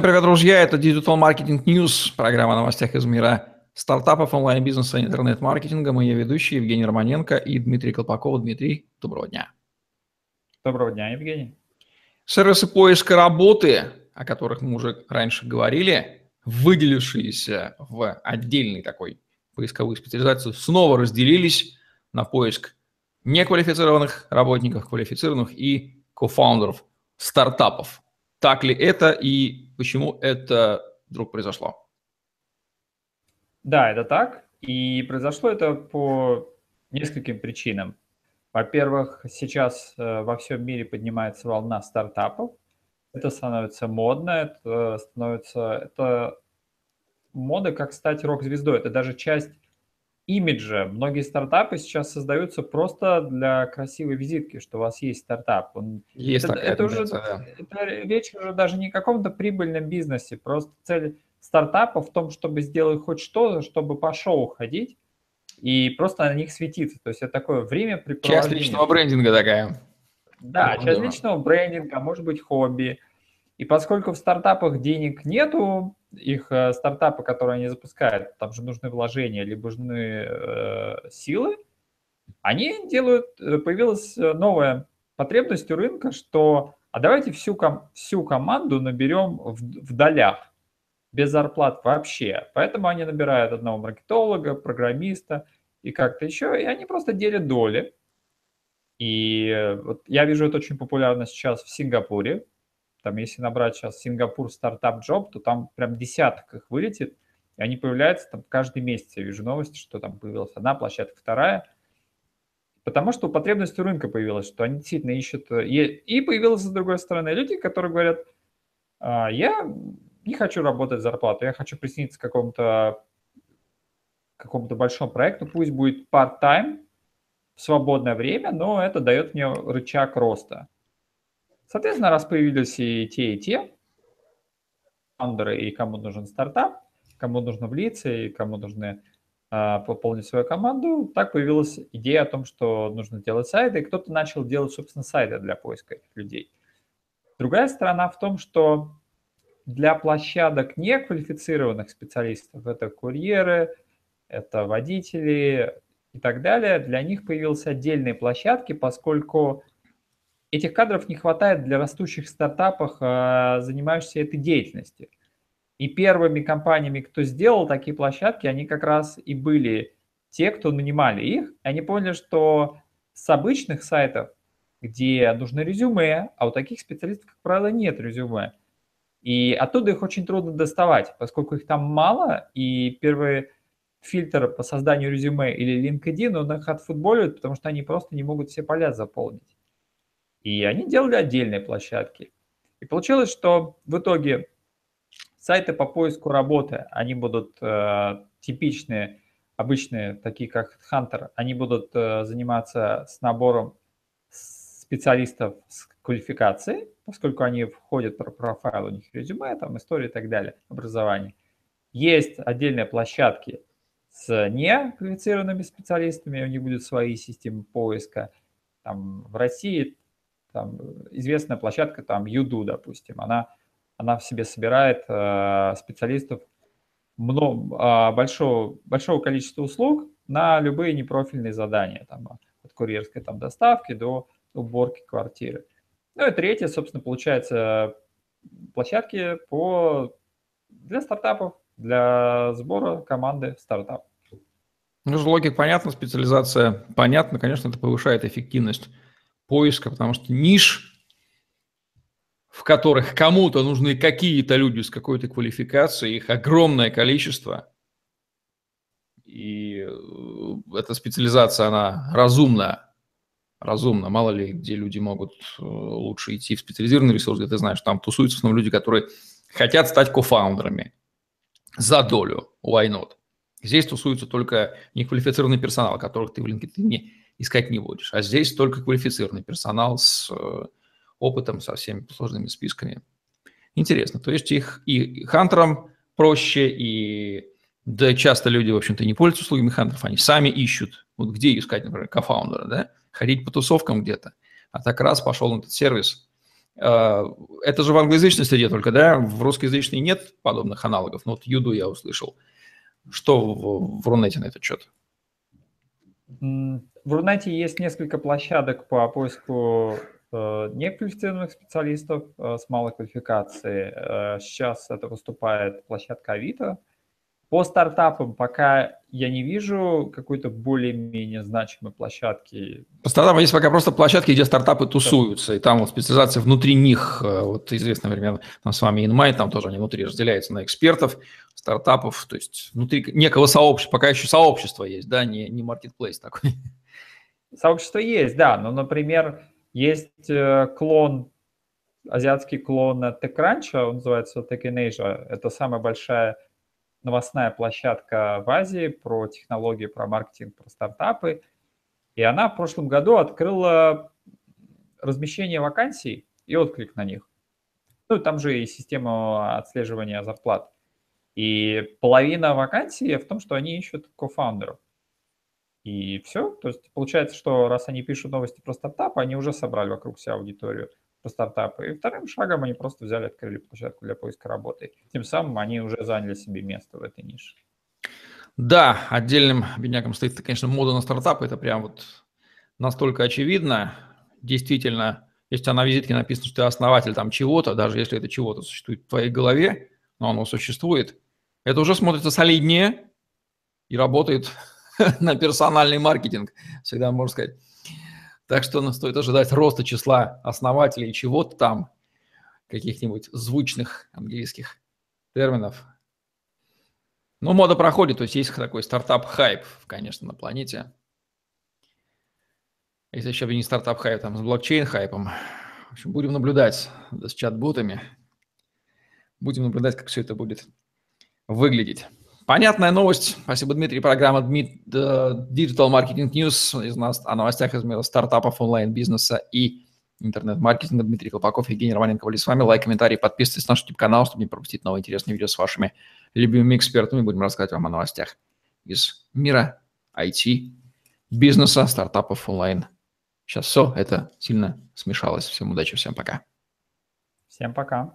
привет, друзья! Это Digital Marketing News, программа о новостях из мира стартапов, онлайн-бизнеса и интернет-маркетинга. Мы ее ведущие Евгений Романенко и Дмитрий Колпаков. Дмитрий, доброго дня. Доброго дня, Евгений. Сервисы поиска работы, о которых мы уже раньше говорили, выделившиеся в отдельный такой поисковую специализацию, снова разделились на поиск неквалифицированных работников, квалифицированных и кофаундеров стартапов. Так ли это и почему это вдруг произошло? Да, это так. И произошло это по нескольким причинам. Во-первых, сейчас э, во всем мире поднимается волна стартапов. Это становится модно, это становится... Это мода, как стать рок-звездой. Это даже часть имиджа. Многие стартапы сейчас создаются просто для красивой визитки, что у вас есть стартап. Он, есть это, такая это уже да. это речь уже даже не о каком-то прибыльном бизнесе. Просто цель стартапа в том, чтобы сделать хоть что-то, чтобы по шоу ходить и просто на них светиться. То есть это такое время Часть личного брендинга такая. Да, ну, часть да. личного брендинга, может быть, хобби. И поскольку в стартапах денег нету, их э, стартапы, которые они запускают, там же нужны вложения, либо нужны э, силы, они делают, э, появилась э, новая потребность у рынка, что а давайте всю, ком, всю команду наберем в, в долях, без зарплат вообще. Поэтому они набирают одного маркетолога, программиста и как-то еще, и они просто делят доли. И вот я вижу это очень популярно сейчас в Сингапуре, там, если набрать сейчас Сингапур стартап джоб, то там прям десяток их вылетит, и они появляются там каждый месяц. Я вижу новости, что там появилась одна площадка, вторая. Потому что потребность у рынка появилась, что они действительно ищут... И появилась, с другой стороны, люди, которые говорят, «А, я не хочу работать зарплату, я хочу присоединиться к какому-то какому-то большому проекту, пусть будет part-time, в свободное время, но это дает мне рычаг роста. Соответственно, раз появились и те, и те, фаундеры, и кому нужен стартап, кому нужно влиться, и кому нужно а, пополнить свою команду, так появилась идея о том, что нужно делать сайты, и кто-то начал делать, собственно, сайты для поиска этих людей. Другая сторона в том, что для площадок неквалифицированных специалистов, это курьеры, это водители и так далее, для них появились отдельные площадки, поскольку этих кадров не хватает для растущих стартапов, а, занимающихся этой деятельностью. И первыми компаниями, кто сделал такие площадки, они как раз и были те, кто нанимали их. Они поняли, что с обычных сайтов, где нужно резюме, а у таких специалистов, как правило, нет резюме. И оттуда их очень трудно доставать, поскольку их там мало, и первый фильтр по созданию резюме или LinkedIn, он их отфутболивает, потому что они просто не могут все поля заполнить. И они делали отдельные площадки. И получилось, что в итоге сайты по поиску работы, они будут э, типичные, обычные, такие как Hunter, они будут э, заниматься с набором специалистов с квалификацией, поскольку они входят в профайл, у них резюме, там история и так далее, образование. Есть отдельные площадки с неквалифицированными специалистами, у них будут свои системы поиска. Там в России там, известная площадка, там, Юду, допустим, она, она в себе собирает э, специалистов много, э, большого, большого количества услуг на любые непрофильные задания, там, от курьерской там, доставки до уборки квартиры. Ну и третье, собственно, получается площадки по, для стартапов, для сбора команды стартап. Ну, логика понятна, специализация понятна, конечно, это повышает эффективность поиска, потому что ниш, в которых кому-то нужны какие-то люди с какой-то квалификацией, их огромное количество, и э, эта специализация, она разумна, разумна. Мало ли, где люди могут э, лучше идти в специализированный ресурс, где ты знаешь, там тусуются в основном люди, которые хотят стать кофаундерами за долю, why not? Здесь тусуется только неквалифицированный персонал, которых ты в LinkedIn искать не будешь. А здесь только квалифицированный персонал с э, опытом, со всеми сложными списками. Интересно. То есть их и хантерам проще, и да, часто люди, в общем-то, не пользуются услугами хантеров, они сами ищут. Вот где искать, например, кофаундера, да? Ходить по тусовкам где-то. А так раз пошел на этот сервис, Э, это же в англоязычной среде только, да? В русскоязычной нет подобных аналогов. Ну, вот Юду я услышал. Что в, в Рунете на этот счет? В Рунете есть несколько площадок по поиску э, неквалифицированных специалистов э, с малой квалификацией. Сейчас это выступает площадка Авито, по стартапам пока я не вижу какой-то более-менее значимой площадки. По стартапам есть пока просто площадки, где стартапы тусуются, и там вот специализация внутри них, э, вот известно, например, там с вами InMind, там тоже они внутри разделяются на экспертов, стартапов, то есть внутри некого сообщества, пока еще сообщество есть, да, не, не marketplace такой. Сообщество есть, да, но, например, есть э, клон, азиатский клон TechCrunch, он называется Tech in Asia, это самая большая новостная площадка в Азии про технологии, про маркетинг, про стартапы. И она в прошлом году открыла размещение вакансий и отклик на них. Ну, там же и система отслеживания зарплат. И половина вакансий в том, что они ищут кофаундеров. И все. То есть получается, что раз они пишут новости про стартапы, они уже собрали вокруг себя аудиторию по стартапы. И вторым шагом они просто взяли, открыли площадку для поиска работы. Тем самым они уже заняли себе место в этой нише. Да, отдельным бедняком стоит, конечно, мода на стартапы. Это прям вот настолько очевидно. Действительно, если на визитке написано, что ты основатель там чего-то, даже если это чего-то существует в твоей голове, но оно существует, это уже смотрится солиднее и работает на персональный маркетинг, всегда можно сказать. Так что ну, стоит ожидать роста числа основателей чего-то там, каких-нибудь звучных английских терминов. Но мода проходит, то есть есть такой стартап-хайп, конечно, на планете. Если еще бы не стартап-хайп, там с блокчейн-хайпом. В общем, будем наблюдать с чат-ботами. Будем наблюдать, как все это будет выглядеть. Понятная новость. Спасибо, Дмитрий. Программа Digital Marketing News из нас о новостях из мира стартапов, онлайн-бизнеса и интернет-маркетинга. Дмитрий Колпаков, Евгений Романенко были с вами. Лайк, комментарий, подписывайтесь на наш YouTube-канал, чтобы не пропустить новые интересные видео с вашими любимыми экспертами. Будем рассказывать вам о новостях из мира IT, бизнеса, стартапов, онлайн. Сейчас все это сильно смешалось. Всем удачи, всем пока. Всем пока.